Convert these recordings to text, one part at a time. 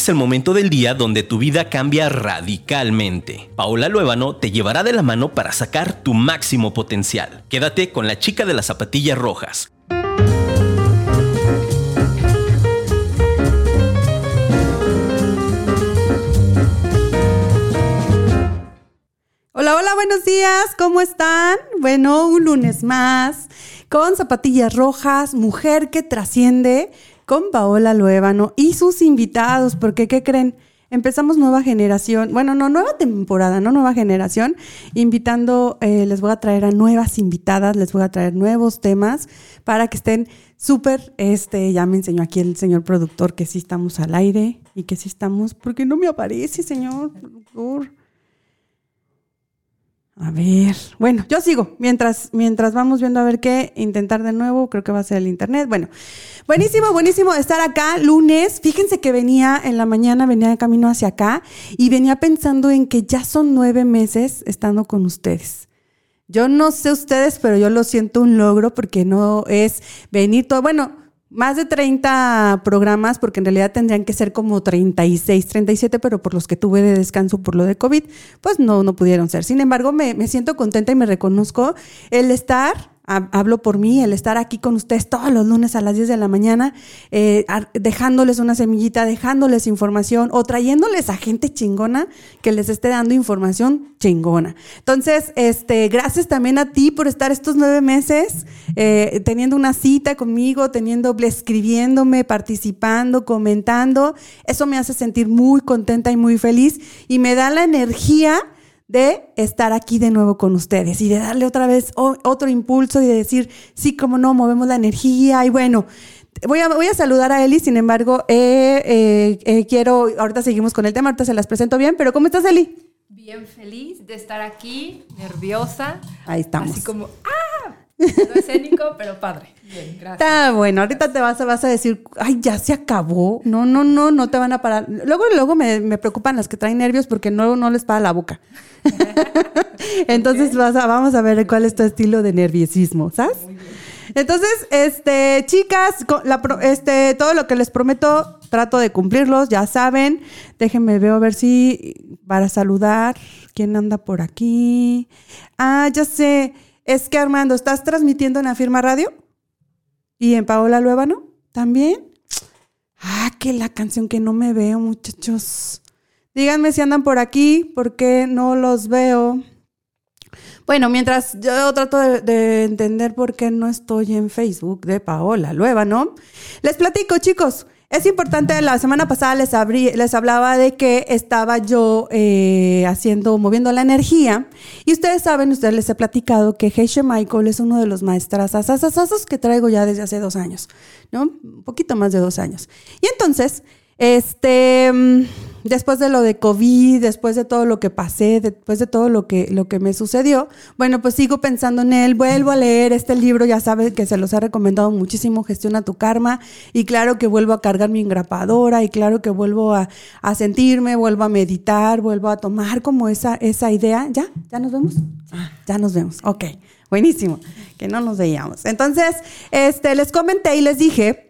es el momento del día donde tu vida cambia radicalmente. Paola Luébano te llevará de la mano para sacar tu máximo potencial. Quédate con la chica de las zapatillas rojas. Hola, hola, buenos días, ¿cómo están? Bueno, un lunes más con zapatillas rojas, mujer que trasciende con Paola Luébano y sus invitados, porque ¿qué creen? Empezamos nueva generación, bueno, no, nueva temporada, no nueva generación, invitando, eh, les voy a traer a nuevas invitadas, les voy a traer nuevos temas para que estén súper, este, ya me enseñó aquí el señor productor que sí estamos al aire y que sí estamos, porque no me aparece, señor productor. A ver, bueno, yo sigo mientras, mientras vamos viendo a ver qué intentar de nuevo, creo que va a ser el internet. Bueno, buenísimo, buenísimo estar acá lunes. Fíjense que venía en la mañana, venía de camino hacia acá y venía pensando en que ya son nueve meses estando con ustedes. Yo no sé ustedes, pero yo lo siento un logro porque no es venir todo, bueno, más de 30 programas, porque en realidad tendrían que ser como 36, 37, pero por los que tuve de descanso por lo de COVID, pues no, no pudieron ser. Sin embargo, me, me siento contenta y me reconozco el estar hablo por mí, el estar aquí con ustedes todos los lunes a las 10 de la mañana, eh, dejándoles una semillita, dejándoles información o trayéndoles a gente chingona que les esté dando información chingona. Entonces, este, gracias también a ti por estar estos nueve meses eh, teniendo una cita conmigo, teniendo, escribiéndome, participando, comentando. Eso me hace sentir muy contenta y muy feliz y me da la energía de estar aquí de nuevo con ustedes y de darle otra vez otro impulso y de decir, sí, como no, movemos la energía y bueno. Voy a, voy a saludar a Eli, sin embargo, eh, eh, eh, quiero, ahorita seguimos con el tema, ahorita se las presento bien, pero ¿cómo estás, Eli? Bien feliz de estar aquí, nerviosa. Ahí estamos. Así como, ¡ah! No escénico, pero padre. Bien, gracias. Está bueno, ahorita te vas, vas a decir, ay, ya se acabó. No, no, no, no te van a parar. Luego, luego me, me preocupan las que traen nervios porque no, no les para la boca. Entonces vas a, vamos a ver cuál es tu estilo de nerviosismo, ¿sabes? Entonces, este, chicas, este, todo lo que les prometo, trato de cumplirlos, ya saben. Déjenme ver a ver si para saludar, ¿quién anda por aquí? Ah, ya sé. Es que Armando, ¿estás transmitiendo en la firma radio? ¿Y en Paola Luébano? ¿También? Ah, que la canción que no me veo, muchachos. Díganme si andan por aquí, porque no los veo. Bueno, mientras yo trato de, entender por qué no estoy en Facebook de Paola Luébano, les platico, chicos. Es importante, la semana pasada les, les hablaba de que estaba yo eh, haciendo, moviendo la energía. Y ustedes saben, ustedes les he platicado que Heishe Michael es uno de los maestras asasasazos que traigo ya desde hace dos años, ¿no? Un poquito más de dos años. Y entonces, este, mm, después de lo de COVID, después de todo lo que pasé, después de todo lo que, lo que me sucedió, bueno, pues sigo pensando en él, vuelvo a leer este libro, ya sabes que se los ha recomendado muchísimo, Gestiona tu Karma, y claro que vuelvo a cargar mi engrapadora, y claro que vuelvo a, sentirme, vuelvo a meditar, vuelvo a tomar como esa, esa idea. ¿Ya? ¿Ya nos vemos? Ya nos vemos, ok, buenísimo, que no nos veíamos. Entonces, este, les comenté y les dije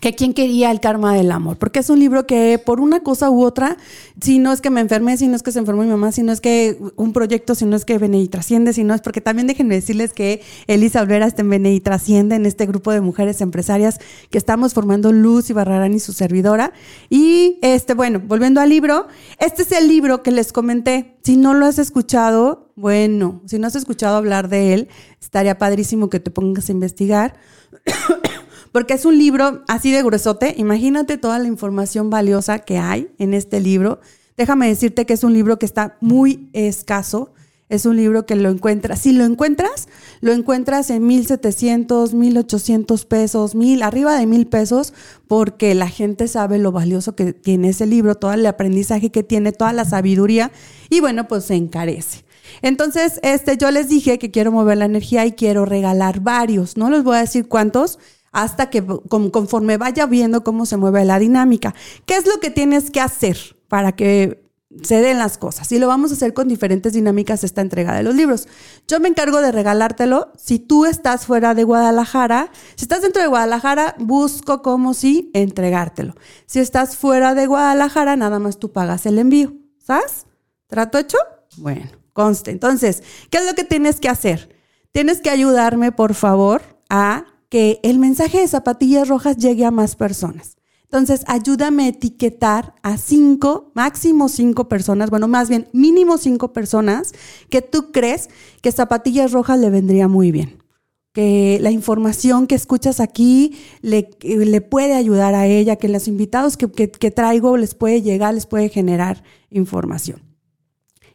que quién quería el karma del amor, porque es un libro que por una cosa u otra, si no es que me enfermé, si no es que se enfermó mi mamá, si no es que un proyecto, si no es que Bene y trasciende, si no es porque también déjenme decirles que Elisa Olvera está en Bene trasciende en este grupo de mujeres empresarias que estamos formando Luz y Barrarán y su servidora. Y este, bueno, volviendo al libro, este es el libro que les comenté. Si no lo has escuchado, bueno, si no has escuchado hablar de él, estaría padrísimo que te pongas a investigar porque es un libro así de gruesote. Imagínate toda la información valiosa que hay en este libro. Déjame decirte que es un libro que está muy escaso. Es un libro que lo encuentras. Si lo encuentras, lo encuentras en 1700, 1800 pesos, mil, arriba de mil pesos, porque la gente sabe lo valioso que tiene ese libro, todo el aprendizaje que tiene, toda la sabiduría, y bueno, pues se encarece. Entonces, este, yo les dije que quiero mover la energía y quiero regalar varios. No les voy a decir cuántos, hasta que conforme vaya viendo cómo se mueve la dinámica. ¿Qué es lo que tienes que hacer para que se den las cosas. Y lo vamos a hacer con diferentes dinámicas esta entrega de los libros. Yo me encargo de regalártelo. Si tú estás fuera de Guadalajara, si estás dentro de Guadalajara, busco como si entregártelo. Si estás fuera de Guadalajara, nada más tú pagas el envío. ¿Sabes? ¿Trato hecho? Bueno, conste. Entonces, ¿qué es lo que tienes que hacer? Tienes que ayudarme, por favor, a que el mensaje de zapatillas rojas llegue a más personas. Entonces, ayúdame a etiquetar a cinco, máximo cinco personas, bueno, más bien mínimo cinco personas que tú crees que Zapatillas Rojas le vendría muy bien. Que la información que escuchas aquí le, puede ayudar a ella, que los invitados que, que, que traigo les puede llegar, les puede generar información.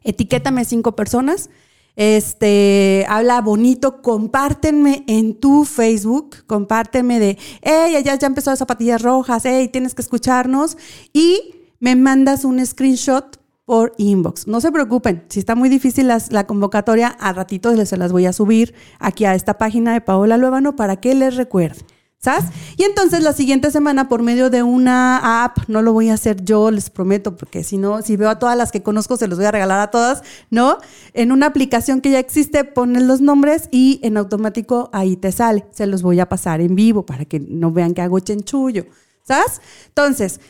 Etiquétame cinco personas este, habla bonito, compártenme en tu Facebook, compártenme de, hey, ya, ya empezó zapatillas rojas, hey, tienes que escucharnos y me mandas un screenshot por inbox. No se preocupen, si está muy difícil la convocatoria, a ratitos les las voy a subir aquí a esta página de Paola Luevano para que les recuerde. ¿Sabes? Y entonces la siguiente semana, por medio de una app, no lo voy a hacer yo, les prometo, porque si no, si veo a todas las que conozco, se los voy a regalar a todas, ¿no? En una aplicación que ya existe, pones los nombres y en automático ahí te sale. Se los voy a pasar en vivo para que no vean que hago chenchullo, ¿sabes? Entonces,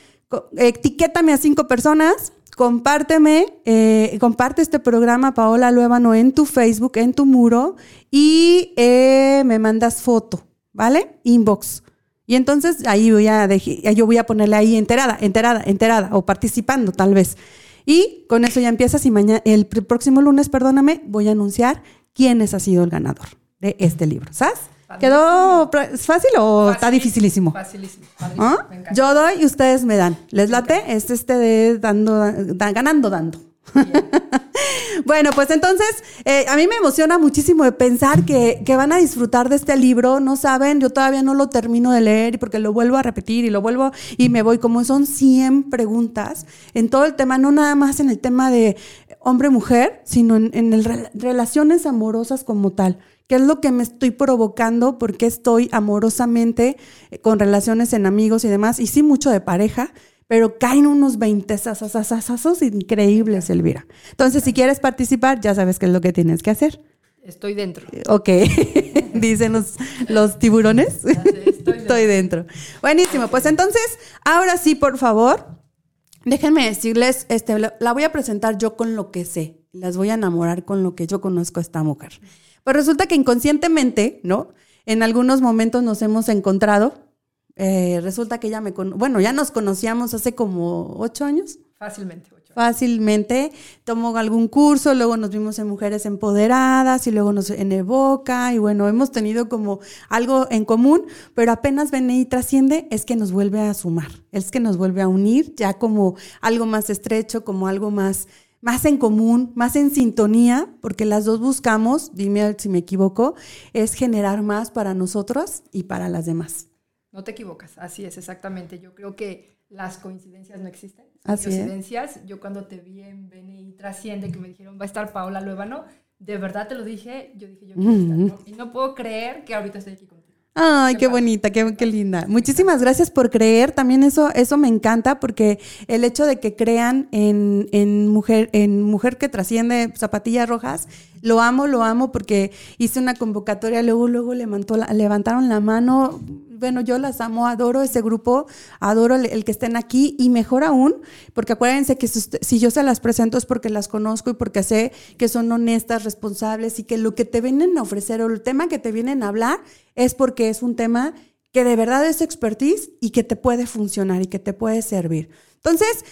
etiquétame a cinco personas, compárteme, eh, comparte este programa, Paola Luevano, en tu Facebook, en tu muro y eh, me mandas foto ¿vale? Inbox. Y entonces ahí voy a yo voy a ponerle ahí enterada, enterada, enterada o participando tal vez. Y con eso ya empiezas y mañana, el próximo lunes, perdóname, voy a anunciar quién es ha sido el ganador de este libro, ¿sabes? ¿Quedó fácil o está dificilísimo? Facilísimo. ¿Ah? Yo doy y ustedes me dan. ¿Les late? Es este de dando, ganando, dando. bueno, pues entonces eh, a mí me emociona muchísimo de pensar que, van a disfrutar de este libro. No saben, yo todavía no lo termino de leer porque lo vuelvo a repetir y lo vuelvo y me voy. Como son 100 preguntas en todo el tema, no nada más en el tema de hombre-mujer, sino en, en relaciones amorosas como tal. ¿Qué es lo que me estoy provocando? ¿Por qué estoy amorosamente eh, con relaciones en amigos y demás? Y sí, mucho de pareja, pero caen unos 20 sasasasasas increíbles, Elvira. Entonces, si quieres participar, ya sabes qué es lo que tienes que hacer. Estoy dentro. Ok, dicen los, tiburones. Estoy dentro. Buenísimo, pues entonces, ahora sí, por favor, déjenme decirles, este, la voy a presentar yo con lo que sé. Las voy a enamorar con lo que yo conozco a esta mujer. Pues resulta que inconscientemente, ¿no? En algunos momentos nos hemos encontrado eh, resulta que ella me... bueno, ya nos conocíamos hace como ocho años. Fácilmente, ocho Fácilmente. Tomó algún curso, luego nos vimos en Mujeres Empoderadas y luego nos en Evoca y bueno, hemos tenido como algo en común, pero apenas ven y trasciende es que nos vuelve a sumar, es que nos vuelve a unir ya como algo más estrecho, como algo más más en común, más en sintonía, porque las dos buscamos, dime si me equivoco, es generar más para nosotros y para las demás. No te equivocas, así es, exactamente. Yo creo que las coincidencias no existen. Así coincidencias. Yo cuando te vi en Beni Trasciende, que me dijeron, va a estar Paola Luevano, de verdad te lo dije, yo dije, yo quiero estar, Y no puedo creer que ahorita estoy aquí contigo. Ay, qué, bonita, qué, qué, linda. Muchísimas gracias por creer. También eso, eso me encanta porque el hecho de que crean en, en mujer, en mujer que trasciende zapatillas rojas, lo amo, lo amo porque hice una convocatoria, luego, luego levantó levantaron la mano. Bueno, yo las amo, adoro ese grupo, adoro el, que estén aquí y mejor aún, porque acuérdense que si, yo se las presento es porque las conozco y porque sé que son honestas, responsables y que lo que te vienen a ofrecer o el tema que te vienen a hablar es porque es un tema que de verdad es expertise y que te puede funcionar y que te puede servir. Entonces,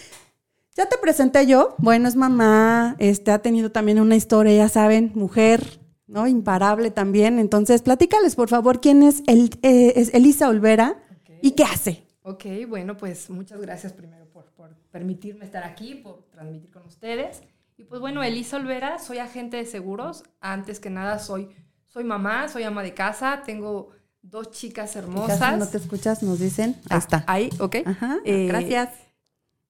ya te presenté yo, bueno, es mamá, este, ha tenido también una historia, ya saben, mujer, ¿no? Imparable también. Entonces, platícales, por favor, quién es, el, eh, es Elisa Olvera y qué hace. Ok, bueno, pues muchas gracias primero por, por, permitirme estar aquí, por transmitir con ustedes. Y pues bueno, Elisa Olvera, soy agente de seguros. Antes que nada, soy, soy mamá, soy ama de casa, tengo dos chicas hermosas. no te escuchas, nos dicen. Ahí ah, está. Ahí, ok. Ajá, eh, gracias.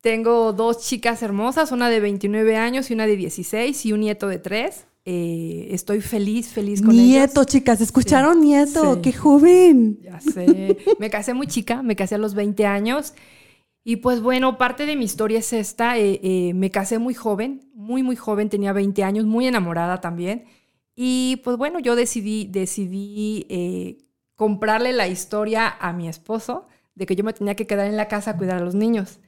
Tengo dos chicas hermosas, una de 29 años y una de 16 y un nieto de 3. Eh, estoy feliz, feliz con Nieto, chicas, ¿escucharon nieto? ¡Qué joven! Ya sé. Me casé muy chica, me casé a los 20 años Y pues bueno, parte de mi historia es esta. eh, eh, me casé muy joven, muy, muy joven, tenía 20 años, muy enamorada también. Y pues bueno, yo decidí, decidí comprarle la historia a mi esposo de que yo me tenía que quedar en la casa a cuidar a los niños.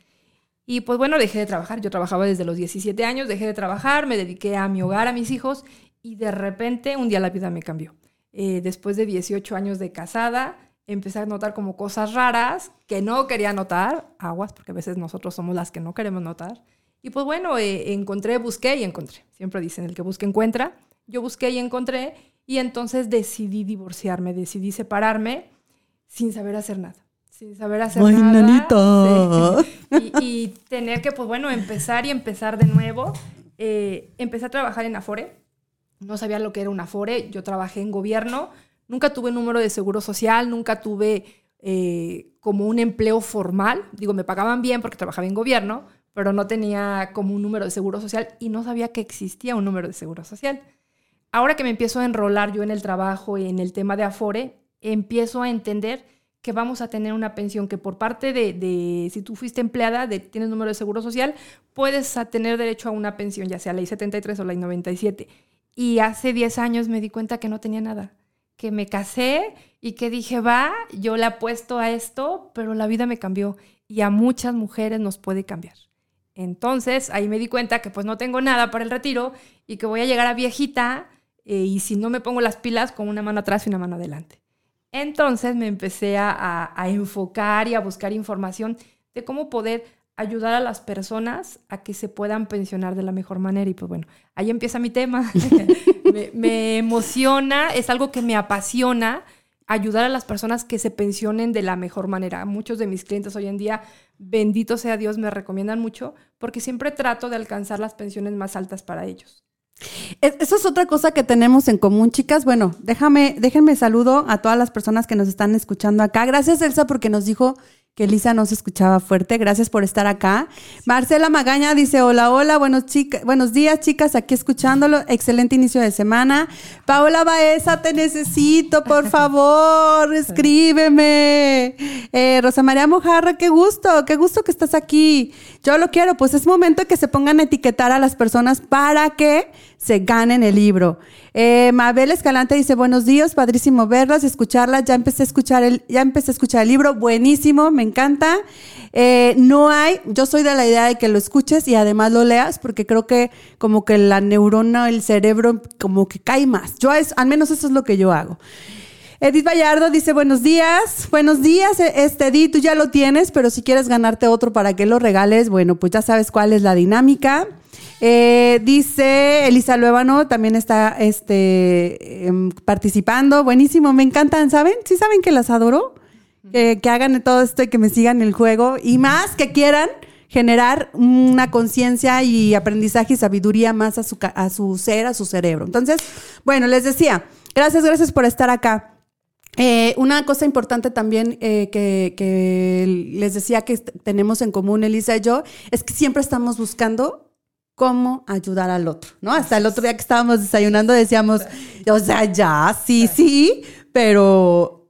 Y pues bueno, dejé de trabajar. Yo trabajaba desde los 17 años, dejé de trabajar, me dediqué a mi hogar, a mis hijos y de repente un día la vida me cambió. Eh, después de 18 años de casada, empecé a notar como cosas raras que no quería notar, aguas, porque a veces nosotros somos las que no queremos notar. Y pues bueno, eh, encontré, busqué y encontré. Siempre dicen, el que busca encuentra. Yo busqué y encontré y entonces decidí divorciarme, decidí separarme sin saber hacer nada. Sin saber hacer Ay, nada. nanita. Sí. Y, y tener que, pues bueno, empezar y empezar de nuevo. Eh, empecé a trabajar en Afore. No sabía lo que era un Afore. Yo trabajé en gobierno. Nunca tuve número de seguro social, nunca tuve eh, como un empleo formal. Digo, me pagaban bien porque trabajaba en gobierno, pero no tenía como un número de seguro social y no sabía que existía un número de seguro social. Ahora que me empiezo a enrolar yo en el trabajo y en el tema de Afore, empiezo a entender que vamos a tener una pensión que por parte de, de si tú fuiste empleada, de, tienes número de seguro social, puedes tener derecho a una pensión, ya sea ley 73 o ley 97. Y hace 10 años me di cuenta que no tenía nada, que me casé y que dije, va, yo le apuesto a esto, pero la vida me cambió y a muchas mujeres nos puede cambiar. Entonces ahí me di cuenta que pues no tengo nada para el retiro y que voy a llegar a viejita eh, y si no me pongo las pilas con una mano atrás y una mano adelante. Entonces me empecé a, a, a, enfocar y a buscar información de cómo poder ayudar a las personas a que se puedan pensionar de la mejor manera. Y pues bueno, ahí empieza mi tema. me, me, emociona, es algo que me apasiona ayudar a las personas que se pensionen de la mejor manera. Muchos de mis clientes hoy en día, bendito sea Dios, me recomiendan mucho porque siempre trato de alcanzar las pensiones más altas para ellos. Eso es otra cosa que tenemos en común, chicas. Bueno, déjame, déjenme saludo a todas las personas que nos están escuchando acá. Gracias, Elsa, porque nos dijo que Lisa no se escuchaba fuerte. Gracias por estar acá. Marcela Magaña dice, hola, hola, buenos, chica, buenos días, chicas, aquí escuchándolo. Excelente inicio de semana. Paola Baeza, te necesito, por favor, escríbeme. Eh, Rosa María Mojarra, qué gusto, qué gusto que estás aquí. Yo lo quiero, pues es momento de que se pongan a etiquetar a las personas para que se ganen el libro. Eh, Mabel Escalante dice, buenos días, padrísimo verlas, escucharlas. Ya empecé a escuchar el, ya empecé a escuchar el libro, buenísimo, me encanta. Eh, no hay, yo soy de la idea de que lo escuches y además lo leas, porque creo que como que la neurona, el cerebro, como que cae más. Yo es, al menos eso es lo que yo hago. Edith Vallardo dice, buenos días, buenos días, este Edith, tú ya lo tienes, pero si quieres ganarte otro para que lo regales, bueno, pues ya sabes cuál es la dinámica. Eh, dice Elisa Luébano, también está este, eh, participando. Buenísimo, me encantan, ¿saben? ¿Sí saben que las adoro? Que hagan todo esto y que me sigan el juego. Y más que quieran generar una conciencia y aprendizaje y sabiduría más a su, a su ser, a su cerebro. Entonces, bueno, les decía, gracias, gracias por estar acá. Eh, una cosa importante también eh, que, que les decía que tenemos en común, Elisa y yo, es que siempre estamos buscando cómo ayudar al otro, ¿no? Hasta el otro día que estábamos desayunando decíamos, o sea, ya, sí, sí, pero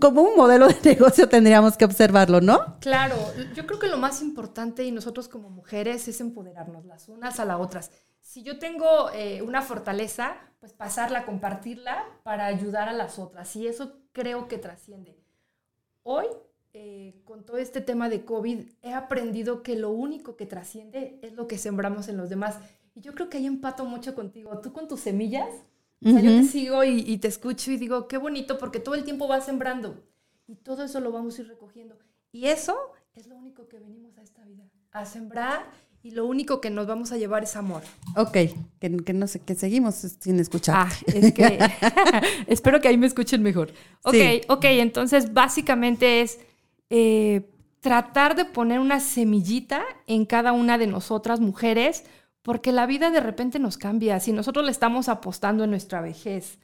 como un modelo de negocio tendríamos que observarlo, ¿no? Claro, yo creo que lo más importante y nosotros como mujeres es empoderarnos las unas a las otras. Si yo tengo eh, una fortaleza, pues pasarla, compartirla para ayudar a las otras y eso creo que trasciende. Hoy eh, con todo este tema de COVID, he aprendido que lo único que trasciende es lo que sembramos en los demás. Y yo creo que ahí empato mucho contigo. Tú con tus semillas, uh -huh. o sea, yo te sigo y, y, te escucho y digo, qué bonito, porque todo el tiempo vas sembrando. Y todo eso lo vamos a ir recogiendo. Y eso es lo único que venimos a esta vida, a sembrar. Y lo único que nos vamos a llevar es amor. Ok, que, que no sé, que seguimos sin escuchar. Ah, es que espero que ahí me escuchen mejor. Ok, sí. ok, entonces básicamente es eh, tratar de poner una semillita en cada una de nosotras mujeres, porque la vida de repente nos cambia. Si nosotros le estamos apostando en nuestra vejez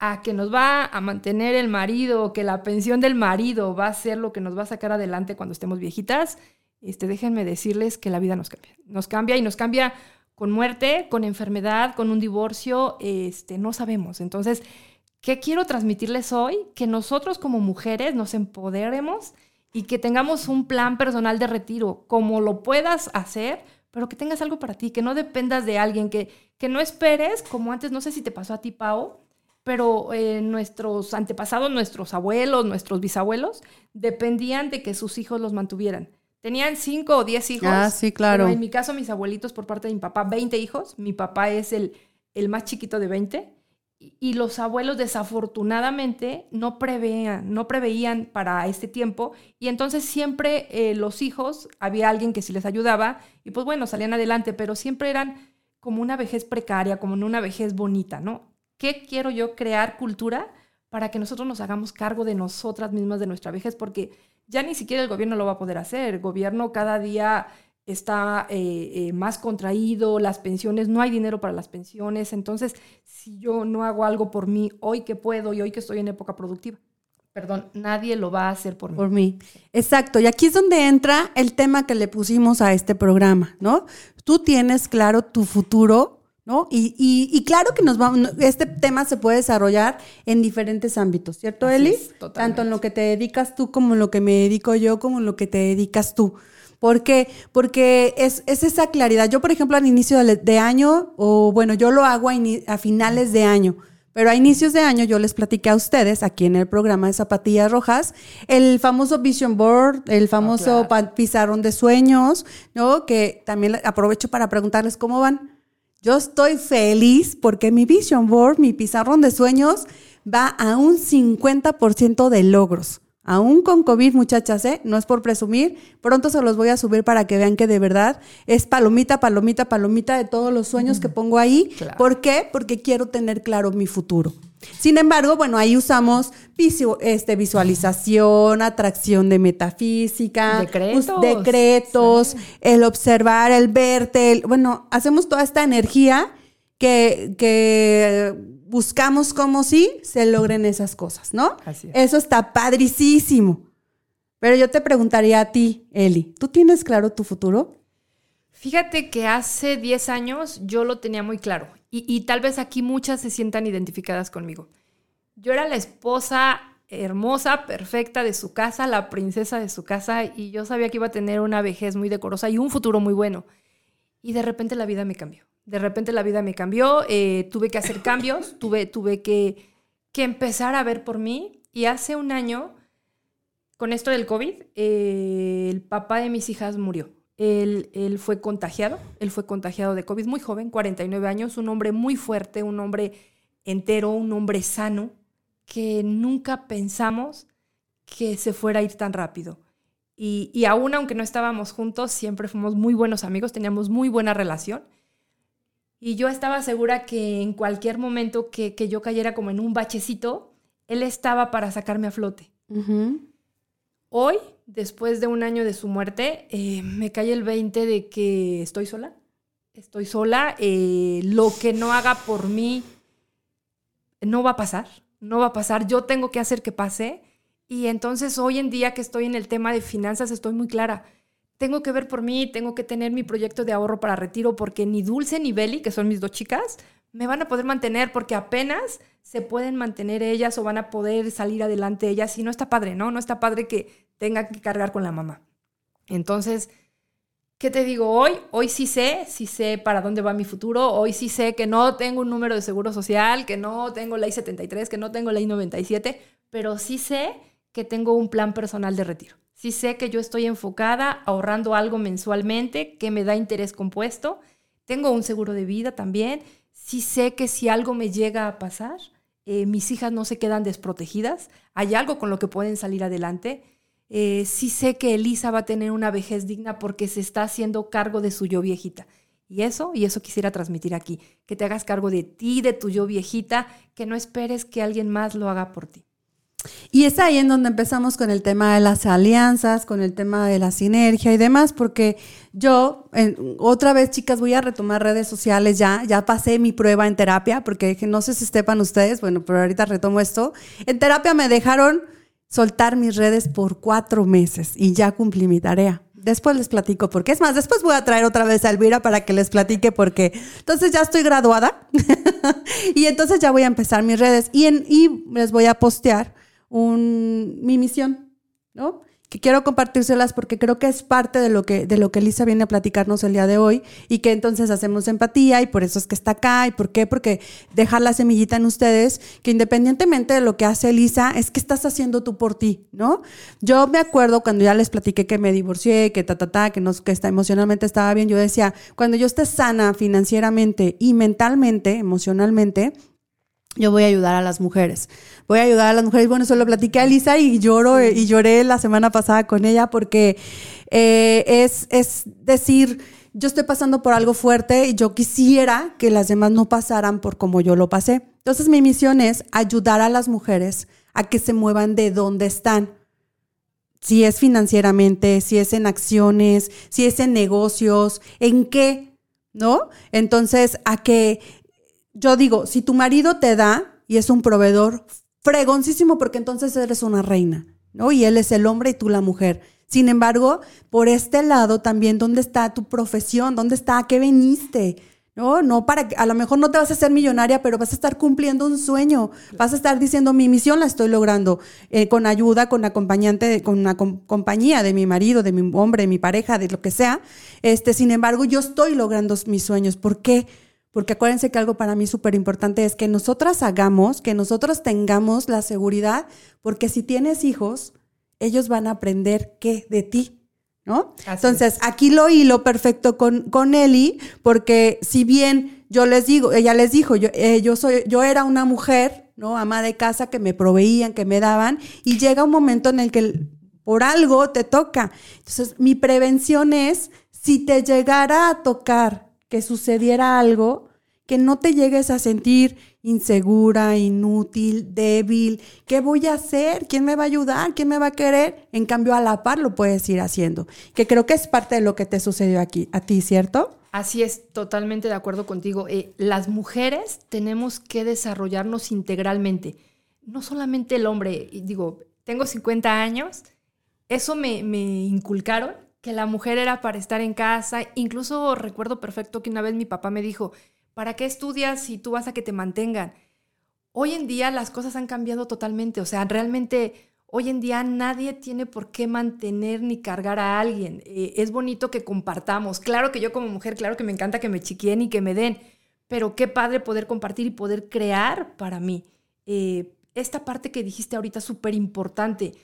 a que nos va a mantener el marido, que la pensión del marido va a ser lo que nos va a sacar adelante cuando estemos viejitas, este, déjenme decirles que la vida nos cambia. Nos cambia y nos cambia con muerte, con enfermedad, con un divorcio, este, no sabemos. Entonces, ¿qué quiero transmitirles hoy? Que nosotros como mujeres nos empoderemos y que tengamos un plan personal de retiro, como lo puedas hacer, pero que tengas algo para ti, que no dependas de alguien, que, que no esperes, como antes, no sé si te pasó a ti, Pau, pero eh, nuestros antepasados, nuestros abuelos, nuestros bisabuelos, dependían de que sus hijos los mantuvieran. Tenían cinco o diez hijos. Ah, sí, claro. en mi caso, mis abuelitos por parte de mi papá, 20 hijos. Mi papá es el, el más chiquito de 20 y los abuelos desafortunadamente no preveían, no preveían para este tiempo y entonces siempre eh, los hijos, había alguien que sí les ayudaba y pues bueno, salían adelante, pero siempre eran como una vejez precaria, como una vejez bonita, ¿no? ¿Qué quiero yo crear cultura para que nosotros nos hagamos cargo de nosotras mismas, de nuestra vejez? Porque ya ni siquiera el gobierno lo va a poder hacer. El gobierno cada día está eh, eh, más contraído, las pensiones, no hay dinero para las pensiones, entonces si yo no hago algo por mí hoy que puedo y hoy que estoy en época productiva, perdón, nadie lo va a hacer por mí. Por mí. Exacto, y aquí es donde entra el tema que le pusimos a este programa, ¿no? Tú tienes claro tu futuro. ¿No? Y, y, claro que nos vamos, este tema se puede desarrollar en diferentes ámbitos, ¿cierto, Eli? Tanto en lo que te dedicas tú como en lo que me dedico yo, como en lo que te dedicas tú. ¿Por qué? Porque es, esa claridad. Yo, por ejemplo, al inicio de, año, o bueno, yo lo hago a, finales de año, pero a inicios de año yo les platiqué a ustedes aquí en el programa de Zapatillas Rojas el famoso Vision Board, el famoso ah, pizarrón de sueños, ¿no? Que también aprovecho para preguntarles cómo van. Yo estoy feliz porque mi Vision Board, mi pizarrón de sueños, va a un 50% de logros. Aún con COVID, muchachas, ¿eh? no es por presumir, pronto se los voy a subir para que vean que de verdad es palomita, palomita, palomita de todos los sueños que pongo ahí. ¿Por qué? Porque quiero tener claro mi futuro. Sin embargo, bueno, ahí usamos este, visualización, atracción de metafísica, decretos, decretos el observar, el verte, bueno, hacemos toda esta energía que, que buscamos como si se logren esas cosas, ¿no? Así es. Eso está padricísimo. Pero yo te preguntaría a ti, Eli, ¿tú tienes claro tu futuro? Fíjate que hace 10 años yo lo tenía muy claro y, y, tal vez aquí muchas se sientan identificadas conmigo. Yo era la esposa hermosa, perfecta de su casa, la princesa de su casa y yo sabía que iba a tener una vejez muy decorosa y un futuro muy bueno. Y de repente la vida me cambió. De repente la vida me cambió, eh, tuve que hacer cambios, tuve, tuve que, que, empezar a ver por mí. Y hace un año, con esto del COVID, eh, el papá de mis hijas murió. Él, él, fue contagiado, él fue contagiado de COVID muy joven, 49 años, un hombre muy fuerte, un hombre entero, un hombre sano, que nunca pensamos que se fuera a ir tan rápido. Y, y aún aunque no estábamos juntos, siempre fuimos muy buenos amigos, teníamos muy buena relación. Y yo estaba segura que en cualquier momento que, yo cayera como en un bachecito, él estaba para sacarme a flote. Hoy, después de un año de su muerte, eh, me cae el 20 de que estoy sola. Estoy sola. Eh, lo que no haga por mí no va a pasar. No va a pasar. Yo tengo que hacer que pase. Y entonces hoy en día que estoy en el tema de finanzas, estoy muy clara tengo que ver por mí, tengo que tener mi proyecto de ahorro para retiro porque ni Dulce ni Beli, que son mis dos chicas, me van a poder mantener porque apenas se pueden mantener ellas o van a poder salir adelante ellas y no está padre, ¿no? No está padre que tenga que cargar con la mamá. Entonces, ¿qué te digo hoy? Hoy sí sé, sí sé para dónde va mi futuro, hoy sí sé que no tengo un número de seguro social, que no tengo ley 73, que no tengo ley 97, pero sí sé que tengo un plan personal de retiro si sé que yo estoy enfocada ahorrando algo mensualmente que me da interés compuesto. Tengo un seguro de vida también. Si sé que si algo me llega a pasar, eh, mis hijas no se quedan desprotegidas. Hay algo con lo que pueden salir adelante. Eh, sí sé que Elisa va a tener una vejez digna porque se está haciendo cargo de su yo viejita. Y eso, y eso quisiera transmitir aquí, que te hagas cargo de ti, de tu yo viejita, que no esperes que alguien más lo haga por ti. Y es ahí en donde empezamos con el tema de las alianzas, con el tema de la sinergia y demás, porque yo, otra vez chicas, voy a retomar redes sociales ya, ya pasé mi prueba en terapia, porque no sé si sepan ustedes, bueno, pero ahorita retomo esto. En terapia me dejaron soltar mis redes por cuatro meses y ya cumplí mi tarea. Después les platico por qué. Es más, después voy a traer otra vez a Elvira para que les platique por qué. Entonces ya estoy graduada y entonces ya voy a empezar mis redes y, en, y les voy a postear un, mi misión, ¿no? Que quiero compartírselas porque creo que es parte de lo que, de lo que Elisa viene a platicarnos el día de hoy y que entonces hacemos empatía y por eso es que está acá. ¿Y por qué? Porque dejar la semillita en ustedes, que independientemente de lo que hace Elisa, es que estás haciendo tú por ti, ¿no? Yo me acuerdo cuando ya les platiqué que me divorcié, que ta, ta, ta, que, no, que está, emocionalmente estaba bien, yo decía, cuando yo esté sana financieramente y mentalmente, emocionalmente, yo voy a ayudar a las mujeres. Voy a ayudar a las mujeres. Bueno, eso lo platiqué a Lisa y lloro y lloré la semana pasada con ella porque eh, es, es decir, yo estoy pasando por algo fuerte y yo quisiera que las demás no pasaran por como yo lo pasé. Entonces mi misión es ayudar a las mujeres a que se muevan de donde están. Si es financieramente, si es en acciones, si es en negocios, en qué, ¿no? Entonces, a que yo digo, si tu marido te da y es un proveedor, fregoncísimo porque entonces eres una reina, ¿no? Y él es el hombre y tú la mujer. Sin embargo, por este lado también, ¿dónde está tu profesión? ¿Dónde está? ¿A qué veniste? No, no para que a lo mejor no te vas a hacer millonaria, pero vas a estar cumpliendo un sueño. Vas a estar diciendo mi misión la estoy logrando eh, con ayuda, con acompañante, con una compañía de mi marido, de mi hombre, de mi pareja, de lo que sea. Este, sin embargo, yo estoy logrando mis sueños. ¿Por qué? Porque acuérdense que algo para mí súper importante es que nosotras hagamos, que nosotros tengamos la seguridad, porque si tienes hijos, ellos van a aprender qué de ti, ¿no? Entonces, aquí lo hilo perfecto con, con Eli, porque si bien yo les digo, ella les dijo, yo, eh, yo, soy, yo era una mujer, ¿no? Ama de casa que me proveían, que me daban, y llega un momento en el que por algo te toca. Entonces, mi prevención es, si te llegara a tocar que sucediera algo, que no te llegues a sentir insegura, inútil, débil. ¿Qué voy a hacer? ¿Quién me va a ayudar? ¿Quién me va a querer? En cambio, a la par lo puedes ir haciendo, que creo que es parte de lo que te sucedió aquí, a ti, ¿cierto? Así es, totalmente de acuerdo contigo. Eh, las mujeres tenemos que desarrollarnos integralmente, no solamente el hombre. Digo, tengo 50 años, eso me, me inculcaron que la mujer era para estar en casa. Incluso recuerdo perfecto que una vez mi papá me dijo, ¿para qué estudias si tú vas a que te mantengan? Hoy en día las cosas han cambiado totalmente, o sea, realmente hoy en día nadie tiene por qué mantener ni cargar a alguien. Eh, es bonito que compartamos. Claro que yo como mujer, claro que me encanta que me chiquien y que me den, pero qué padre poder compartir y poder crear para mí. Eh, esta parte que dijiste ahorita súper importante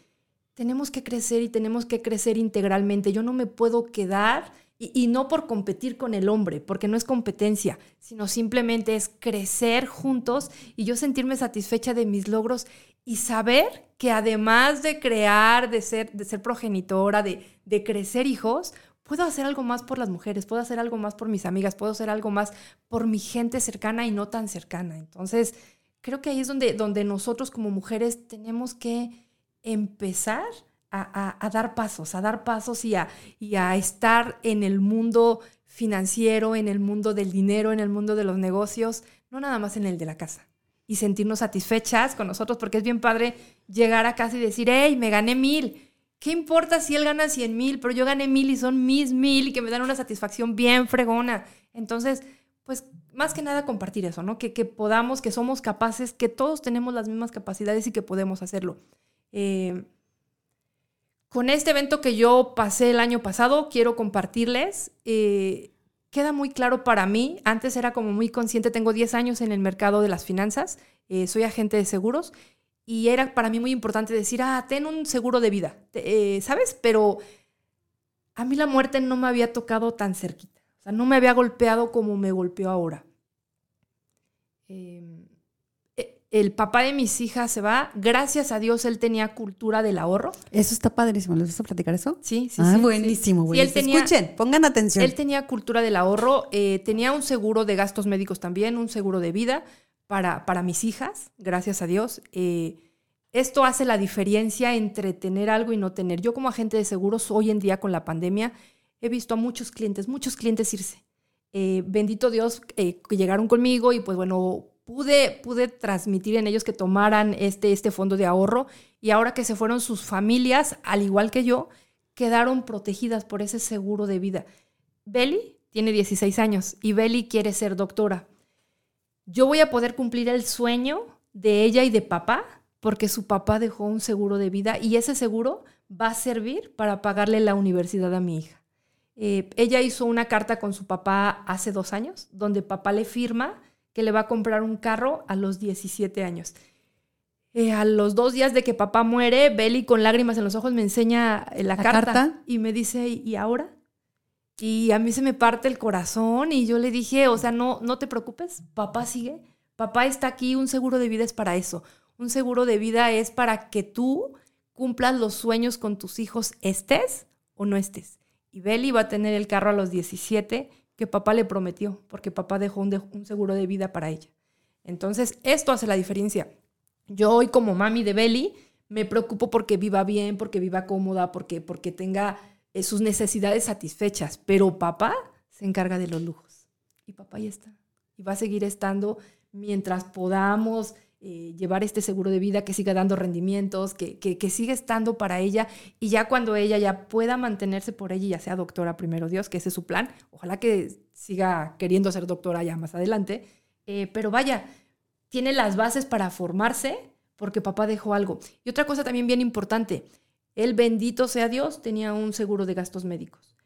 tenemos que crecer y tenemos que crecer integralmente. Yo no me puedo quedar y, no por competir con el hombre, porque no es competencia, sino simplemente es crecer juntos y yo sentirme satisfecha de mis logros y saber que además de crear, de ser, de ser progenitora, de, de crecer hijos, puedo hacer algo más por las mujeres, puedo hacer algo más por mis amigas, puedo hacer algo más por mi gente cercana y no tan cercana. Entonces, creo que ahí es donde, donde nosotros como mujeres tenemos que empezar a, dar pasos, a dar pasos y a, y a estar en el mundo financiero, en el mundo del dinero, en el mundo de los negocios, no nada más en el de la casa. Y sentirnos satisfechas con nosotros, porque es bien padre llegar a casa y decir, hey, me gané mil. ¿Qué importa si él gana cien mil? Pero yo gané mil y son mis mil y que me dan una satisfacción bien fregona. Entonces, pues más que nada compartir eso, ¿no? Que, que podamos, que somos capaces, que todos tenemos las mismas capacidades y que podemos hacerlo. Eh, con este evento que yo pasé el año pasado, quiero compartirles. Eh, queda muy claro para mí, antes era como muy consciente, tengo 10 años en el mercado de las finanzas, eh, soy agente de seguros y era para mí muy importante decir, ah, ten un seguro de vida, ¿sabes? Pero a mí la muerte no me había tocado tan cerquita, o sea, no me había golpeado como me golpeó ahora. Eh, el papá de mis hijas se va, gracias a Dios él tenía cultura del ahorro. Eso está padrísimo, ¿les vas a platicar eso? Sí, sí, ah, sí. buenísimo, buenísimo. Escuchen, pongan atención. Él tenía cultura del ahorro, eh, tenía un seguro de gastos médicos también, un seguro de vida para, para mis hijas, gracias a Dios. Eh, esto hace la diferencia entre tener algo y no tener. Yo como agente de seguros, hoy en día con la pandemia, he visto a muchos clientes, muchos clientes irse. Eh, bendito Dios que llegaron conmigo y pues bueno, pude, pude transmitir en ellos que tomaran este, este fondo de ahorro y ahora que se fueron sus familias, al igual que yo, quedaron protegidas por ese seguro de vida. Beli tiene 16 años y Beli quiere ser doctora. Yo voy a poder cumplir el sueño de ella y de papá porque su papá dejó un seguro de vida y ese seguro va a servir para pagarle la universidad a mi hija. Eh, ella hizo una carta con su papá hace dos años, donde papá le firma que le va a comprar un carro a los 17 años. Eh, a los dos días de que papá muere, Beli con lágrimas en los ojos me enseña eh, la, carta, y me dice, ¿y ahora? Y a mí se me parte el corazón y yo le dije, o sea, no, no te preocupes, papá sigue, papá está aquí, un seguro de vida es para eso, un seguro de vida es para que tú cumplas los sueños con tus hijos, estés o no estés. Y Beli va a tener el carro a los 17 que papá le prometió, porque papá dejó un, seguro de vida para ella. Entonces, esto hace la diferencia. Yo hoy como mami de Beli me preocupo porque viva bien, porque viva cómoda, porque, porque tenga eh, sus necesidades satisfechas, pero papá se encarga de los lujos. Y papá ya está. Y va a seguir estando mientras podamos eh, llevar este seguro de vida, que siga dando rendimientos, que, que, siga estando para ella y ya cuando ella ya pueda mantenerse por ella ya sea doctora primero Dios, que ese es su plan, ojalá que siga queriendo ser doctora ya más adelante, eh, pero vaya, tiene las bases para formarse porque papá dejó algo. Y otra cosa también bien importante, él bendito sea Dios, tenía un seguro de gastos médicos.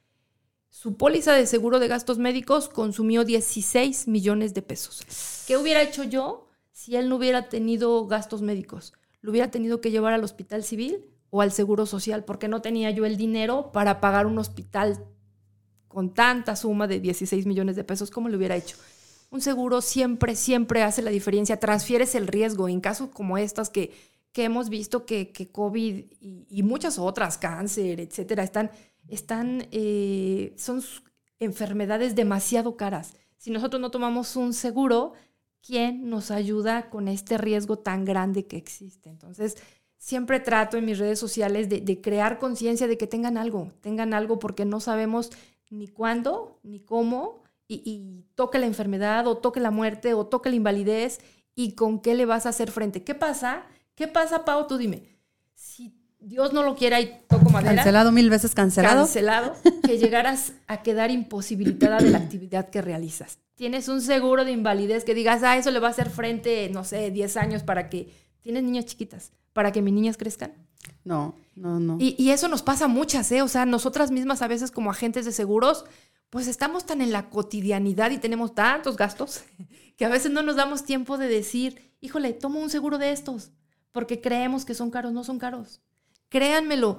Su póliza de seguro de gastos médicos consumió 16 millones de pesos. ¿Qué hubiera hecho yo si él no hubiera tenido gastos médicos? Lo hubiera tenido que llevar al hospital civil o al seguro social, porque no tenía yo el dinero para pagar un hospital con tanta suma de 16 millones de pesos, ¿cómo lo hubiera hecho? Un seguro siempre, siempre hace la diferencia, transfieres el riesgo en casos como estas que, que hemos visto que, que COVID y, muchas otras, cáncer, etcétera, están, están eh, son enfermedades demasiado caras. Si nosotros no tomamos un seguro, quién nos ayuda con este riesgo tan grande que existe. Entonces, siempre trato en mis redes sociales de, crear conciencia de que tengan algo, tengan algo porque no sabemos ni cuándo, ni cómo, y, toque la enfermedad, o toque la muerte, o toque la invalidez, y con qué le vas a hacer frente. ¿Qué pasa? ¿Qué pasa, Pau? Tú dime. Si Dios no lo quiera y toco madera. Cancelado mil veces cancelado. Cancelado, que llegaras a quedar imposibilitada de la actividad que realizas tienes un seguro de invalidez que digas, ah, eso le va a hacer frente, no sé, 10 años para que tienes niñas chiquitas, para que mis niñas crezcan. No, no, no. Y, eso nos pasa muchas, ¿eh? O sea, nosotras mismas a veces como agentes de seguros, pues estamos tan en la cotidianidad y tenemos tantos gastos que a veces no nos damos tiempo de decir, híjole, tomo un seguro de estos, porque creemos que son caros, no son caros. Créanmelo,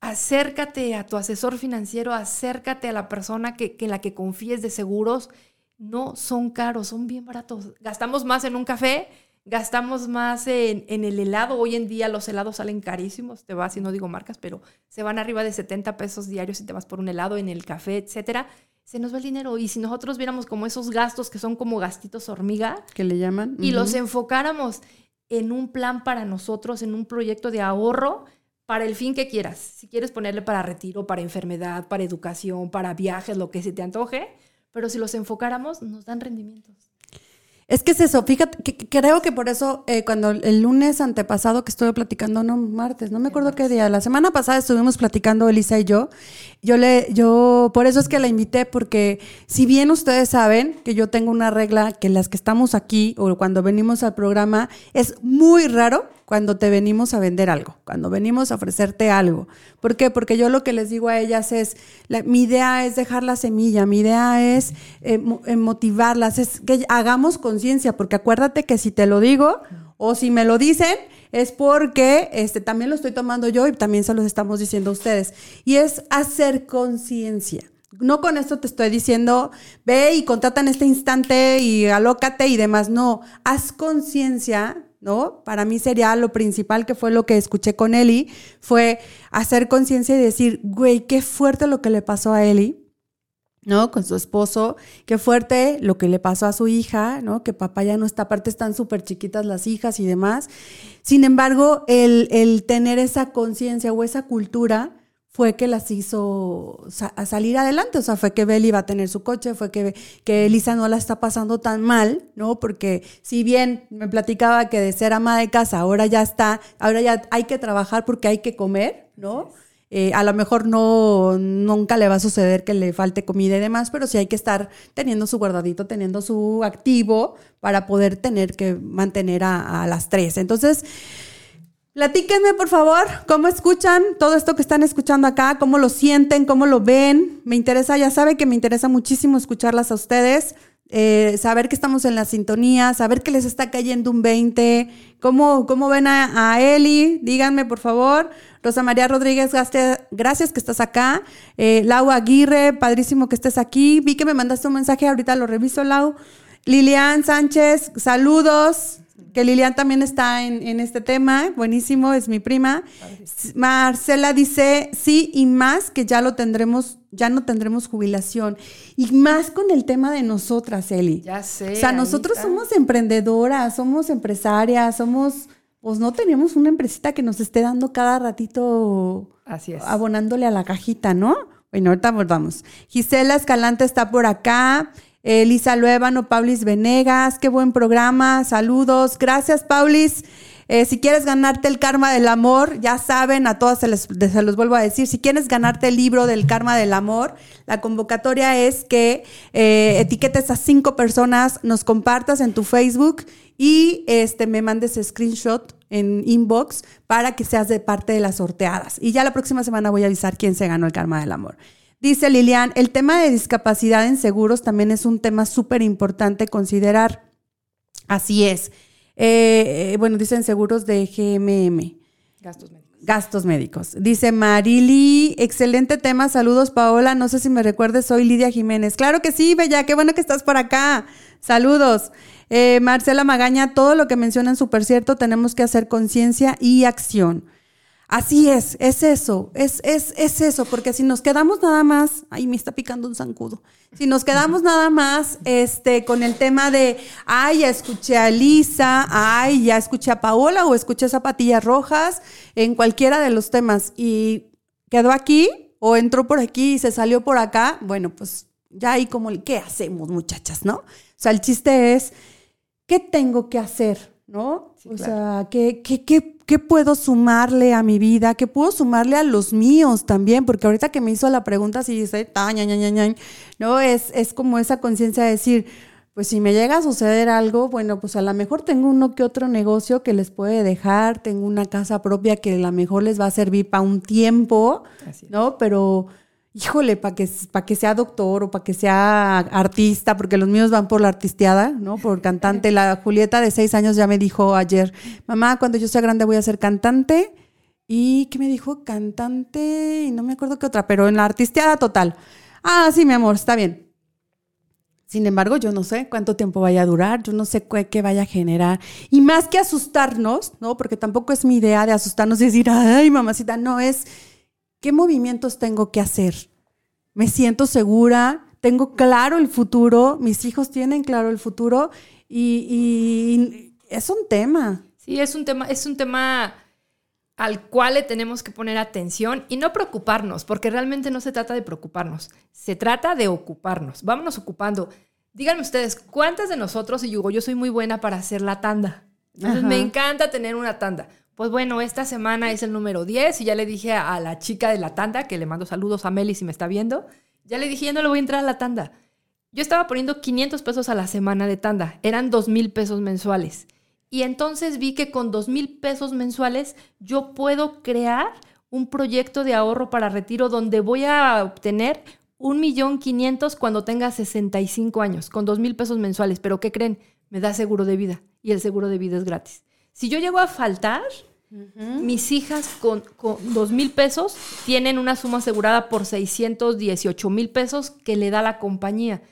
acércate a tu asesor financiero, acércate a la persona que, que en la que confíes de seguros no son caros, son bien baratos. Gastamos más en un café, gastamos más en, el helado. Hoy en día los helados salen carísimos, te vas, y no digo marcas, pero se van arriba de 70 pesos diarios si te vas por un helado en el café, etcétera. Se nos va el dinero. Y si nosotros viéramos como esos gastos que son como gastitos hormiga. Que le llaman. Y los enfocáramos en un plan para nosotros, en un proyecto de ahorro, para el fin que quieras. Si quieres ponerle para retiro, para enfermedad, para educación, para viajes, lo que se te antoje, pero si los enfocáramos, nos dan rendimientos. Es que es eso, fíjate, creo que por eso eh, cuando el lunes antepasado que estuve platicando, no, martes, no me acuerdo qué día, la semana pasada estuvimos platicando Elisa y yo, yo le, yo, por eso es que la invité, porque si bien ustedes saben que yo tengo una regla que las que estamos aquí o cuando venimos al programa, es muy raro cuando te venimos a vender algo, cuando venimos a ofrecerte algo. ¿Por qué? Porque yo lo que les digo a ellas es, mi idea es dejar la semilla, mi idea es eh, eh, motivarlas, es que hagamos conciencia, porque acuérdate que si te lo digo o si me lo dicen, es porque este, también lo estoy tomando yo y también se los estamos diciendo a ustedes. Y es hacer conciencia. No con esto te estoy diciendo, ve y contrata en este instante y alócate y demás. No, haz conciencia ¿no? Para mí sería lo principal que fue lo que escuché con Eli, fue hacer conciencia y decir, güey, qué fuerte lo que le pasó a Eli, ¿no? Con su esposo, qué fuerte lo que le pasó a su hija, ¿no? Que papá ya no está, aparte están súper chiquitas las hijas y demás. Sin embargo, el, el tener esa conciencia o esa cultura, fue que las hizo salir adelante. O sea, fue que Beli iba a tener su coche, fue que, que Elisa no la está pasando tan mal, ¿no? Porque si bien me platicaba que de ser ama de casa ahora ya está, ahora ya hay que trabajar porque hay que comer, ¿no? Eh, a lo mejor no, nunca le va a suceder que le falte comida y demás, pero sí hay que estar teniendo su guardadito, teniendo su activo para poder tener que mantener a, a las tres. Entonces, Platíquenme, por favor, cómo escuchan todo esto que están escuchando acá, cómo lo sienten, cómo lo ven. Me interesa, ya saben que me interesa muchísimo escucharlas a ustedes, eh, saber que estamos en la sintonía, saber que les está cayendo un 20. ¿Cómo, cómo ven a, Eli? Díganme, por favor. Rosa María Rodríguez, gracias que estás acá. Eh, Lau Aguirre, padrísimo que estés aquí. Vi que me mandaste un mensaje, ahorita lo reviso, Lau. Lilian Sánchez, saludos que Lilian también está en, este tema, buenísimo, es mi prima. Marcela dice, sí, y más que ya lo tendremos, ya no tendremos jubilación. Y más con el tema de nosotras, Eli. Ya sé. O sea, nosotros somos emprendedoras, somos empresarias, somos, pues no tenemos una empresita que nos esté dando cada ratito, Así es. abonándole a la cajita, ¿no? Bueno, ahorita vamos. Gisela Escalante está por acá. Elisa Luevano, Paulis Venegas, qué buen programa, saludos, gracias Paulis. Eh, si quieres ganarte el karma del amor, ya saben, a todas se, les, los vuelvo a decir, si quieres ganarte el libro del karma del amor, la convocatoria es que eh, etiquetes a cinco personas, nos compartas en tu Facebook y este, me mandes screenshot en inbox para que seas de parte de las sorteadas. Y ya la próxima semana voy a avisar quién se ganó el karma del amor. Dice Lilian, el tema de discapacidad en seguros también es un tema súper importante considerar. Así es. Eh, eh, bueno, dicen seguros de GMM. Gastos médicos. Gastos médicos. Dice Marili, excelente tema. Saludos, Paola. No sé si me recuerdes, soy Lidia Jiménez. Claro que sí, Bella, qué bueno que estás por acá. Saludos. Eh, Marcela Magaña, todo lo que mencionan súper cierto, tenemos que hacer conciencia y acción. Así es, es eso, es, es, es eso, porque si nos quedamos nada más, ay, me está picando un zancudo, si nos quedamos nada más este, con el tema de, ay, ya escuché a Lisa, ay, ya escuché a Paola o escuché zapatillas rojas, en cualquiera de los temas, y quedó aquí o entró por aquí y se salió por acá, bueno, pues ya ahí como, ¿qué hacemos muchachas, no? O sea, el chiste es, ¿qué tengo que hacer? ¿No? o sea, ¿qué, qué, qué ¿qué puedo sumarle a mi vida? ¿Qué puedo sumarle a los míos también? Porque ahorita que me hizo la pregunta, si dice, ¿no? Es, es como esa conciencia de decir, pues si me llega a suceder algo, bueno, pues a lo mejor tengo uno que otro negocio que les puede dejar, tengo una casa propia que a lo mejor les va a servir para un tiempo, ¿no? Pero híjole, para que, que sea doctor o para que sea artista, porque los míos van por la artisteada, ¿no? Por cantante. La Julieta de seis años ya me dijo ayer, mamá, cuando yo sea grande voy a ser cantante. ¿Y qué me dijo? Cantante, y no me acuerdo qué otra, pero en la artisteada total. Ah, sí, mi amor, está bien. Sin embargo, yo no sé cuánto tiempo vaya a durar, yo no sé qué, vaya a generar. Y más que asustarnos, ¿no? Porque tampoco es mi idea de asustarnos y decir, ay, mamacita, no es ¿Qué movimientos tengo que hacer? ¿Me siento segura? ¿Tengo claro el futuro? ¿Mis hijos tienen claro el futuro? Y, es un tema. Sí, es un tema, es un tema al cual le tenemos que poner atención y no preocuparnos, porque realmente no se trata de preocuparnos, se trata de ocuparnos. Vámonos ocupando. Díganme ustedes, ¿cuántas de nosotros, y yo, yo soy muy buena para hacer la tanda? me encanta tener una tanda. Pues bueno, esta semana es el número 10 y ya le dije a, la chica de la tanda, que le mando saludos a Meli si me está viendo, ya le dije, ya no le voy a entrar a la tanda. Yo estaba poniendo 500 pesos a la semana de tanda, eran 2 mil pesos mensuales. Y entonces vi que con 2 mil pesos mensuales yo puedo crear un proyecto de ahorro para retiro donde voy a obtener un millón quinientos cuando tenga 65 años, con 2 mil pesos mensuales. Pero ¿qué creen? Me da seguro de vida y el seguro de vida es gratis. Si yo llego a faltar, mis hijas con, dos mil pesos tienen una suma asegurada por 618 mil pesos que le da la compañía.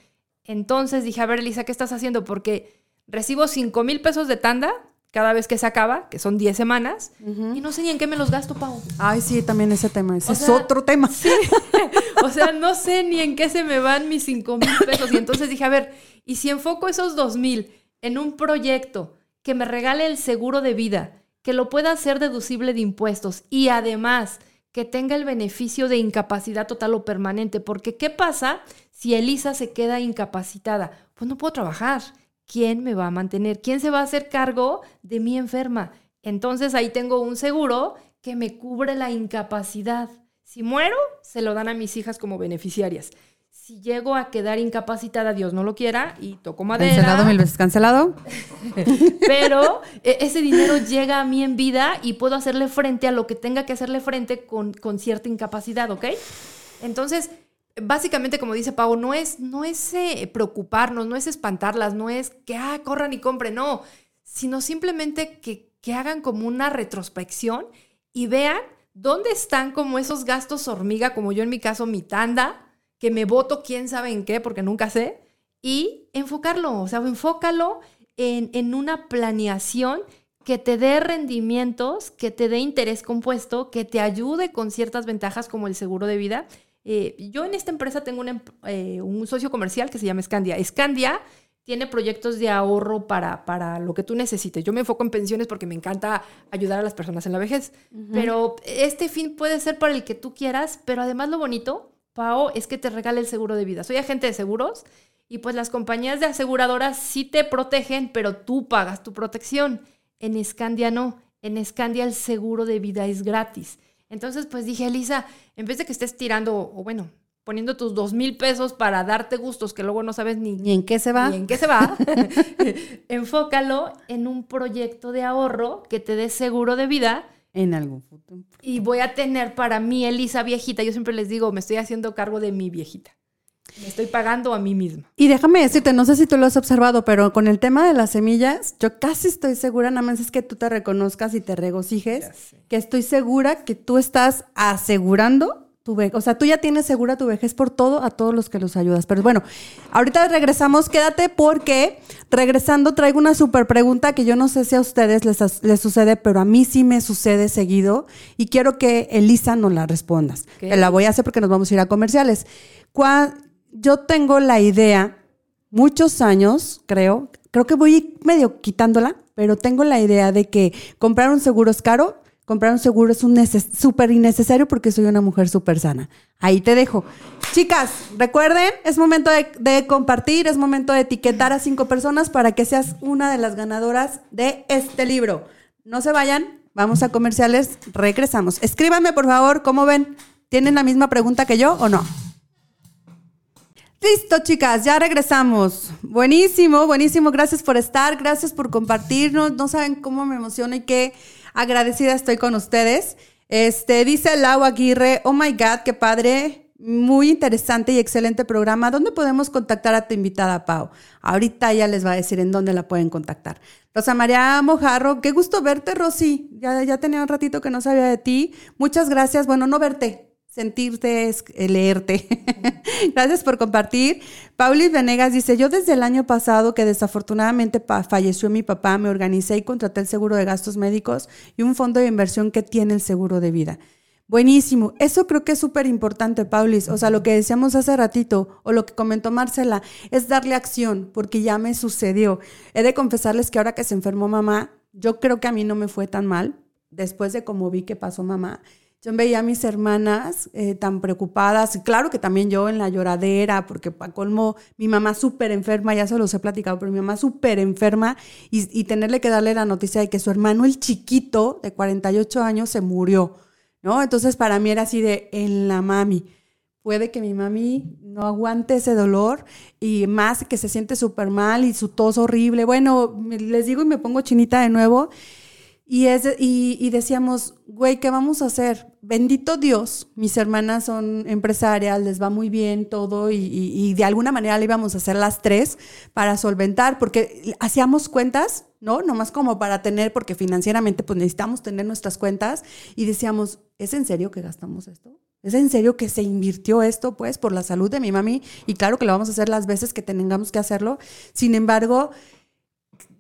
Entonces dije, a ver, Elisa, ¿qué estás haciendo? Porque recibo 5 mil pesos de tanda cada vez que se acaba, que son 10 semanas, y no sé ni en qué me los gasto, Pau. Ay, sí, también ese tema, ese es otro tema. Sí. o sea, no sé ni en qué se me van mis 5 mil pesos. Y entonces dije, a ver, ¿y si enfoco esos 2 mil en un proyecto que me regale el seguro de vida, que lo pueda hacer deducible de impuestos y además que tenga el beneficio de incapacidad total o permanente. Porque ¿qué pasa si Elisa se queda incapacitada? Pues no puedo trabajar. ¿Quién me va a mantener? ¿Quién se va a hacer cargo de mi enferma? Entonces ahí tengo un seguro que me cubre la incapacidad. Si muero, se lo dan a mis hijas como beneficiarias. Si llego a quedar incapacitada, Dios no lo quiera, y toco madera. Cancelado mil veces, cancelado. Pero e- ese dinero llega a mí en vida y puedo hacerle frente a lo que tenga que hacerle frente con, con cierta incapacidad, ¿ok? Entonces, básicamente, como dice Pau, no es, no es eh, preocuparnos, no es espantarlas, no es que ah, corran y compren, no, sino simplemente que, que hagan como una retrospección y vean dónde están como esos gastos hormiga, como yo en mi caso, mi tanda, que me voto quién sabe en qué, porque nunca sé, y enfocarlo, o sea, enfócalo en, en una planeación que te dé rendimientos, que te dé interés compuesto, que te ayude con ciertas ventajas como el seguro de vida. Eh, yo en esta empresa tengo un, em- eh, un socio comercial que se llama Scandia. Scandia tiene proyectos de ahorro para, para lo que tú necesites. Yo me enfoco en pensiones porque me encanta ayudar a las personas en la vejez. Pero este fin puede ser para el que tú quieras, pero además lo bonito, Pao, es que te regale el seguro de vida. Soy agente de seguros y pues las compañías de aseguradoras sí te protegen, pero tú pagas tu protección. En Scandia no. En Scandia el seguro de vida es gratis. Entonces, pues dije, Elisa, en vez de que estés tirando, o bueno, poniendo tus dos mil pesos para darte gustos que luego no sabes ni, ¿Y en qué se va? ni en qué se va, enfócalo en un proyecto de ahorro que te dé seguro de vida En algún futuro. y voy a tener para mí, Elisa viejita, yo siempre les digo, me estoy haciendo cargo de mi viejita. Me estoy pagando a mí misma. Y déjame decirte, no sé si tú lo has observado, pero con el tema de las semillas, yo casi estoy segura, nada más es que tú te reconozcas y te regocijes, que estoy segura que tú estás asegurando tu vejez. O sea, tú ya tienes segura tu vejez por todo a todos los que los ayudas. Pero bueno, ahorita regresamos, quédate porque regresando traigo una super pregunta que yo no sé si a ustedes les, les sucede, pero a mí sí me sucede seguido y quiero que Elisa nos la respondas. Te la voy a hacer porque nos vamos a ir a comerciales. Yo tengo la idea, muchos años, creo, creo que voy medio quitándola, pero tengo la idea de que comprar un seguro es caro, comprar un seguro es un súper innecesario porque soy una mujer súper sana. Ahí te dejo. Chicas, recuerden, es momento de, de compartir, es momento de etiquetar a cinco personas para que seas una de las ganadoras de este libro. No se vayan, vamos a comerciales, regresamos. Escríbanme, por favor, ¿cómo ven? ¿Tienen la misma pregunta que yo o no? Listo, chicas, ya regresamos. Buenísimo, buenísimo. Gracias por estar, gracias por compartirnos. No saben cómo me emociona y qué agradecida estoy con ustedes. Este, dice Lau Aguirre, oh my God, qué padre. Muy interesante y excelente programa. ¿Dónde podemos contactar a tu invitada, Pau? Ahorita ya les va a decir en dónde la pueden contactar. Rosa María Mojarro, qué gusto verte, Rosy. Ya, ya tenía un ratito que no sabía de ti. Muchas gracias. Bueno, no verte, sentirte es eh, leerte. Gracias por compartir. Paulis Venegas dice, yo desde el año pasado que desafortunadamente falleció mi papá, me organicé y contraté el seguro de gastos médicos y un fondo de inversión que tiene el seguro de vida. Buenísimo. Eso creo que es súper importante, Paulis. O sea, lo que decíamos hace ratito, o lo que comentó Marcela, es darle acción, porque ya me sucedió. He de confesarles que ahora que se enfermó mamá, yo creo que a mí no me fue tan mal, después de cómo vi que pasó mamá. Yo veía a mis hermanas eh, tan preocupadas, y claro que también yo en la lloradera, porque para colmo mi mamá súper enferma, ya se los he platicado, pero mi mamá súper enferma y, y tenerle que darle la noticia de que su hermano, el chiquito de 48 años, se murió, ¿no? Entonces para mí era así de en la mami. Puede que mi mami no aguante ese dolor y más que se siente súper mal y su tos horrible. Bueno, les digo y me pongo chinita de nuevo. Y, es, y, y decíamos, güey, ¿qué vamos a hacer? Bendito Dios, mis hermanas son empresarias, les va muy bien todo y, y- de alguna manera le íbamos a hacer las tres para solventar, porque hacíamos cuentas, ¿no? Nomás como para tener, porque financieramente pues necesitamos tener nuestras cuentas y decíamos, ¿es en serio que gastamos esto? ¿Es en serio que se invirtió esto, pues, por la salud de mi mami? Y claro que lo vamos a hacer las veces que tengamos que hacerlo. Sin embargo,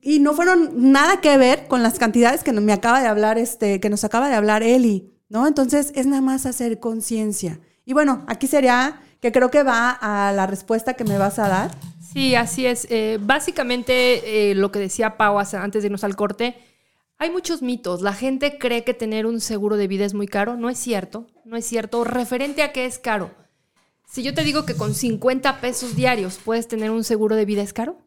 y no fueron nada que ver con las cantidades que me acaba de hablar este que nos acaba de hablar Eli, ¿no? Entonces es nada más hacer conciencia. Y bueno, aquí sería que creo que va a la respuesta que me vas a dar. Sí, así es. Eh, básicamente, eh, lo que decía Pau antes de irnos al corte, hay muchos mitos. La gente cree que tener un seguro de vida es muy caro. No es cierto, no es cierto. Referente a qué es caro. Si yo te digo que con 50 pesos diarios puedes tener un seguro de vida, ¿es caro?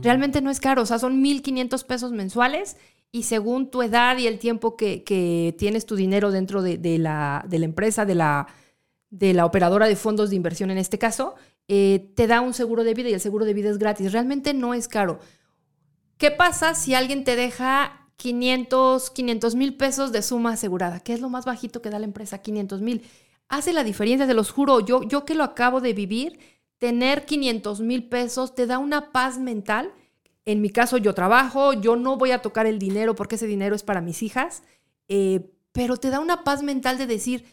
Realmente no es caro, o sea, son 1.500 pesos mensuales y según tu edad y el tiempo que, que tienes tu dinero dentro de, de la, de la empresa, de la, de la operadora de fondos de inversión en este caso, eh, te da un seguro de vida y el seguro de vida es gratis. Realmente no es caro. ¿Qué pasa si alguien te deja 500, 500 mil pesos de suma asegurada? ¿Qué es lo más bajito que da la empresa? 500 mil. Hace la diferencia, se los juro. Yo, yo que lo acabo de vivir, tener 500 mil pesos te da una paz mental. En mi caso, yo trabajo, yo no voy a tocar el dinero porque ese dinero es para mis hijas, eh, pero te da una paz mental de decir,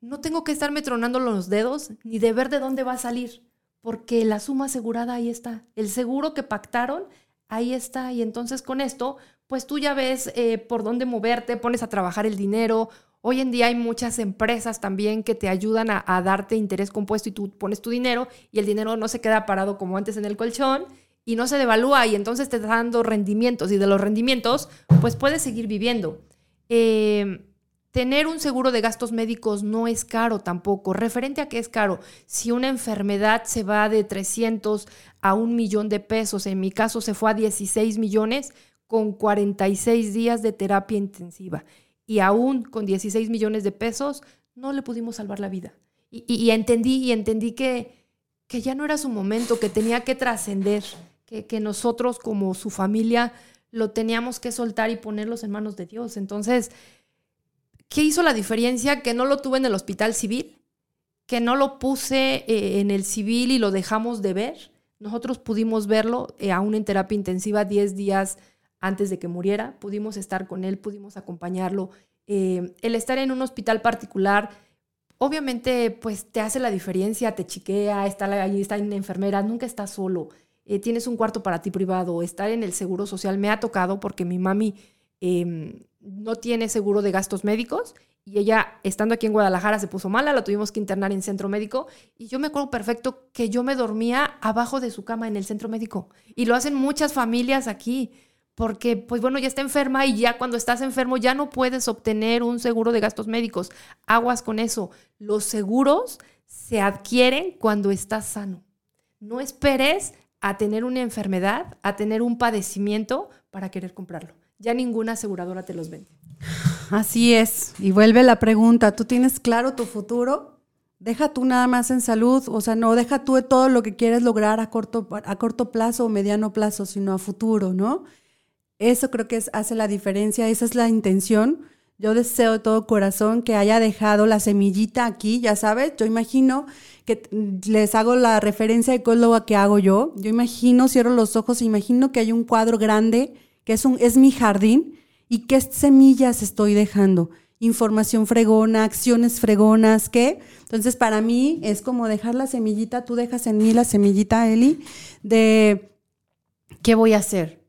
no tengo que estarme tronando los dedos ni de ver de dónde va a salir, porque la suma asegurada ahí está. El seguro que pactaron, ahí está. Y entonces con esto, pues tú ya ves eh, por dónde moverte, pones a trabajar el dinero. Hoy en día hay muchas empresas también que te ayudan a, darte interés compuesto y tú pones tu dinero y el dinero no se queda parado como antes en el colchón y no se devalúa y entonces te está dando rendimientos y de los rendimientos pues puedes seguir viviendo. Eh, Tener un seguro de gastos médicos no es caro tampoco. Referente a qué es caro, si una enfermedad se va de 300 a un millón de pesos, en mi caso se fue a 16 millones con 46 días de terapia intensiva. Y aún con 16 millones de pesos no le pudimos salvar la vida. Y, entendí, y entendí que, que ya no era su momento, que tenía que trascender, que, que nosotros como su familia lo teníamos que soltar y ponerlos en manos de Dios. Entonces, ¿Qué hizo la diferencia? Que no lo tuve en el hospital civil, que no lo puse eh, en el civil y lo dejamos de ver. Nosotros pudimos verlo eh, aún en terapia intensiva 10 días antes de que muriera. Pudimos estar con él, pudimos acompañarlo. Eh, el estar en un hospital particular, obviamente, pues te hace la diferencia, te chiquea, está ahí está una enfermera, nunca estás solo. tienes un cuarto para ti privado, estar en el seguro social me ha tocado porque mi mami em, no tiene seguro de gastos médicos y ella, estando aquí en Guadalajara, se puso mala, la tuvimos que internar en centro médico y yo me acuerdo perfecto que yo me dormía abajo de su cama en el centro médico y lo hacen muchas familias aquí porque pues bueno, ya está enferma y ya cuando estás enfermo ya no puedes obtener un seguro de gastos médicos. Aguas con eso. Los seguros se adquieren cuando estás sano. No esperes a tener una enfermedad, a tener un padecimiento para querer comprarlo ya ninguna aseguradora te los vende. Así es. Y vuelve la pregunta, ¿tú tienes claro tu futuro? Deja tú nada más en salud, o sea, no deja tú todo lo que quieres lograr a corto, a corto plazo o mediano plazo, sino a futuro, ¿no? Eso creo que es, hace la diferencia, esa es la intención. Yo deseo de todo corazón que haya dejado la semillita aquí, ya sabes, yo imagino que les hago la referencia lo que hago yo. Yo imagino, cierro los ojos, imagino que hay un cuadro grande que es, un, es mi jardín y qué semillas estoy dejando. Información fregona, acciones fregonas, ¿qué? Entonces, para mí es como dejar la semillita, tú dejas en mí la semillita, Eli, de qué voy a hacer,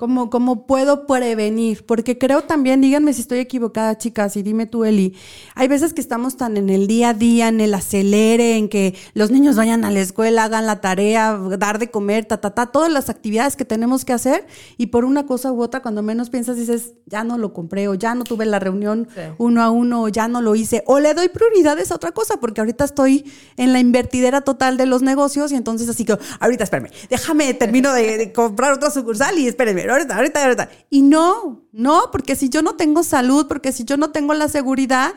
¿Cómo, puedo prevenir? Porque creo también, díganme si estoy equivocada, chicas, y dime tú, Eli, hay veces que estamos tan en el día a día, en el acelere, en que los niños vayan a la escuela, hagan la tarea, dar de comer, ta, ta, ta, todas las actividades que tenemos que hacer, y por una cosa u otra, cuando menos piensas, dices, ya no lo compré, o ya no tuve la reunión uno a uno, o ya no lo hice, o le doy prioridades a otra cosa, porque ahorita estoy en la invertidera total de los negocios, y entonces así que, ahorita espérame, déjame, termino de, de comprar otra sucursal y espérenme, ahorita, ahorita, ahorita. Y no, no, porque si yo no tengo salud, porque si yo no tengo la seguridad,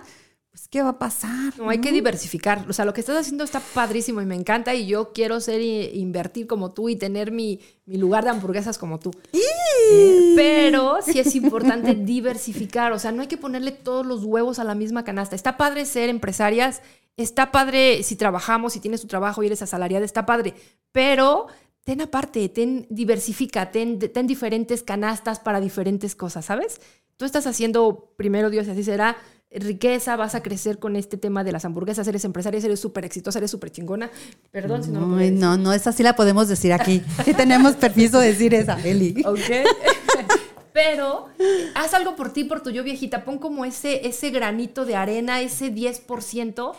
pues ¿qué va a pasar? No, hay que diversificar. O sea, lo que estás haciendo está padrísimo y me encanta y yo quiero ser invertir como tú y tener mi, lugar de hamburguesas como tú. Eh, pero sí es importante diversificar. O sea, no hay que ponerle todos los huevos a la misma canasta. Está padre ser empresarias, está padre si trabajamos, si tienes tu trabajo y eres asalariada, está padre. Pero ten aparte, ten diversifica, ten, ten diferentes canastas para diferentes cosas, ¿sabes? Tú estás haciendo, primero Dios, así será, riqueza, vas a crecer con este tema de las hamburguesas, eres empresaria, eres súper exitosa, eres súper chingona. Perdón si no lo No, no, esa sí la podemos decir aquí. Sí tenemos permiso de decir esa, Eli. Ok. Pero haz algo por ti, por tu yo viejita. Pon como ese, ese granito de arena, ese 10%.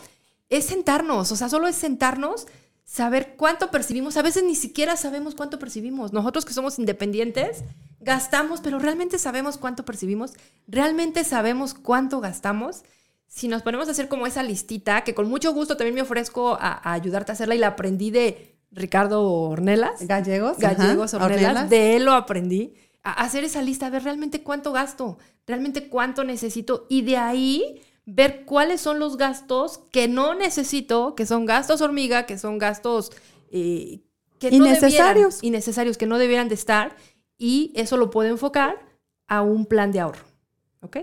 Es sentarnos, o sea, solo es sentarnos saber cuánto percibimos. A veces ni siquiera sabemos cuánto percibimos. Nosotros que somos independientes, gastamos, pero realmente sabemos cuánto percibimos. Realmente sabemos cuánto gastamos. Si nos ponemos a hacer como esa listita, que con mucho gusto también me ofrezco a, ayudarte a hacerla y la aprendí de Ricardo Ornelas. Gallegos. Gallegos Ornelas. De él lo aprendí. hacer esa lista, ver realmente cuánto gasto, realmente cuánto necesito y de ahí ver cuáles son los gastos que no necesito, que son gastos hormiga, que son gastos eh, que innecesarios. No innecesarios, que no debieran de estar y eso lo puedo enfocar a un plan de ahorro. ¿Ok?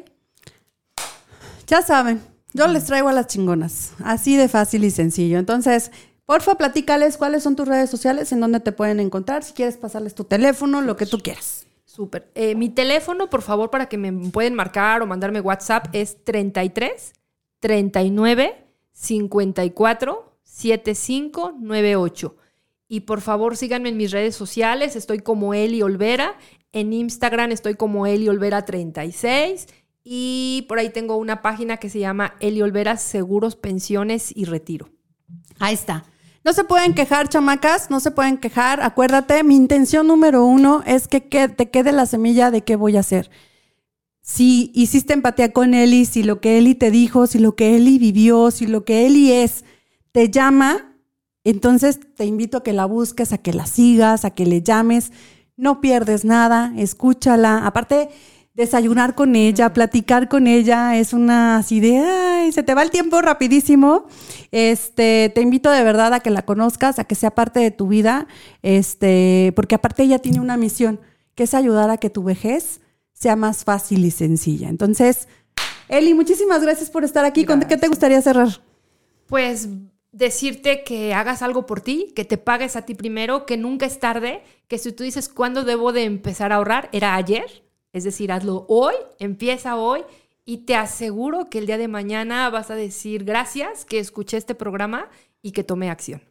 Ya saben, yo les traigo a las chingonas, así de fácil y sencillo. Entonces, porfa, platícales cuáles son tus redes sociales, en dónde te pueden encontrar, si quieres pasarles tu teléfono, lo que tú quieras. Súper. Eh, mi teléfono, por favor, para que me pueden marcar o mandarme WhatsApp, es 33 39 54 7598. Y por favor, síganme en mis redes sociales. Estoy como Eli Olvera. En Instagram estoy como Eli Olvera 36. Y por ahí tengo una página que se llama Eli Olvera Seguros, Pensiones y Retiro. Ahí está. No se pueden quejar, chamacas, no se pueden quejar. Acuérdate, mi intención número uno es que, te quede la semilla de qué voy a hacer. Si hiciste empatía con Eli, si lo que Eli te dijo, si lo que Eli vivió, si lo que Eli es, te llama, entonces te invito a que la busques, a que la sigas, a que le llames. No pierdes nada, escúchala. Aparte, desayunar con ella, platicar con ella, es una así de, ay, se te va el tiempo rapidísimo. Este, te invito de verdad a que la conozcas, a que sea parte de tu vida, este, porque aparte ella tiene una misión, que es ayudar a que tu vejez sea más fácil y sencilla. Entonces, Eli, muchísimas gracias por estar aquí. ¿Con qué te gustaría cerrar? Pues decirte que hagas algo por ti, que te pagues a ti primero, que nunca es tarde, que si tú dices cuándo debo de empezar a ahorrar, era ayer, es decir, hazlo hoy, empieza hoy y te aseguro que el día de mañana vas a decir gracias que escuché este programa y que tomé acción.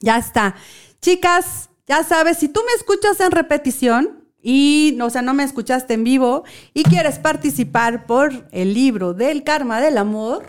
Ya está. Chicas, ya sabes, si tú me escuchas en repetición y, o sea, no me escuchaste en vivo y quieres participar por el libro del karma del amor,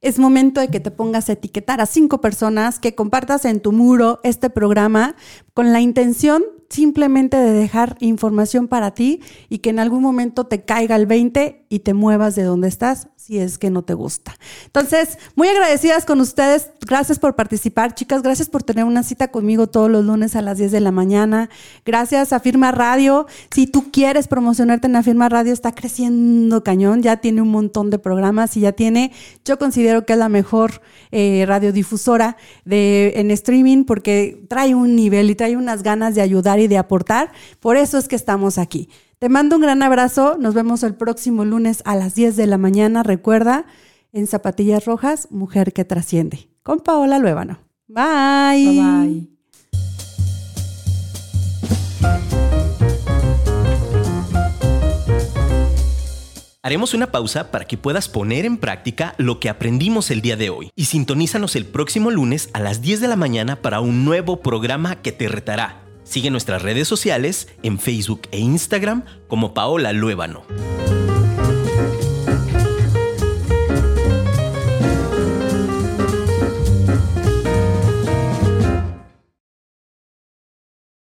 es momento de que te pongas a etiquetar a cinco personas, que compartas en tu muro este programa con la intención simplemente de dejar información para ti y que en algún momento te caiga el 20 y te muevas de donde estás si es que no te gusta. Entonces, muy agradecidas con ustedes. Gracias por participar, chicas. Gracias por tener una cita conmigo todos los lunes a las 10 de la mañana. Gracias a Firma Radio. Si tú quieres promocionarte en la Firma Radio, está creciendo cañón. Ya tiene un montón de programas y ya tiene, yo considero que es la mejor eh, radiodifusora de, en streaming porque trae un nivel y trae unas ganas de ayudar y de aportar. Por eso es que estamos aquí. Te mando un gran abrazo. Nos vemos el próximo lunes a las 10 de la mañana. Recuerda, en Zapatillas Rojas, Mujer que Trasciende. Con Paola Luébano. Bye. Bye bye. Haremos una pausa para que puedas poner en práctica lo que aprendimos el día de hoy y sintonízanos el próximo lunes a las 10 de la mañana para un nuevo programa que te retará Sigue nuestras redes sociales en Facebook e Instagram como Paola Luébano.